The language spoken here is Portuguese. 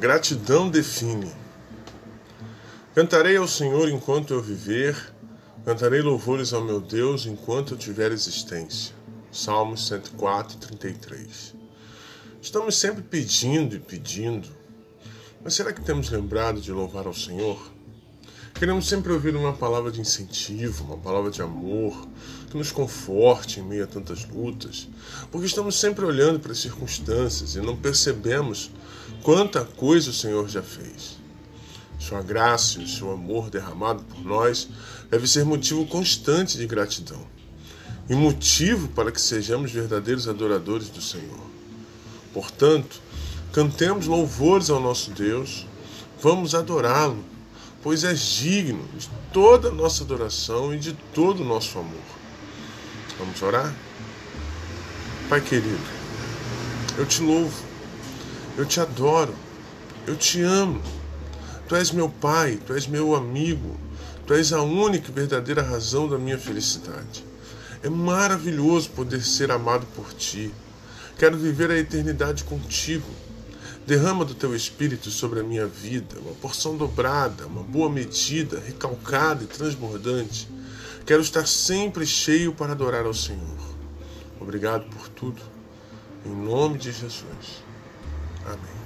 Gratidão define. Cantarei ao Senhor enquanto eu viver, cantarei louvores ao meu Deus enquanto eu tiver existência. Salmos 104, 33. Estamos sempre pedindo e pedindo, mas será que temos lembrado de louvar ao Senhor? Queremos sempre ouvir uma palavra de incentivo, uma palavra de amor, que nos conforte em meio a tantas lutas, porque estamos sempre olhando para as circunstâncias e não percebemos quanta coisa o Senhor já fez. Sua graça e o seu amor derramado por nós deve ser motivo constante de gratidão e motivo para que sejamos verdadeiros adoradores do Senhor. Portanto, cantemos louvores ao nosso Deus, vamos adorá-lo, pois é digno de toda a nossa adoração e de todo o nosso amor. Vamos orar? Pai querido, eu te louvo, eu te adoro, eu te amo. Tu és meu Pai, tu és meu amigo, tu és a única e verdadeira razão da minha felicidade. É maravilhoso poder ser amado por ti. Quero viver a eternidade contigo. Derrama do teu espírito sobre a minha vida, uma porção dobrada, uma boa medida, recalcada e transbordante. Quero estar sempre cheio para adorar ao Senhor. Obrigado por tudo. Em nome de Jesus. Amém.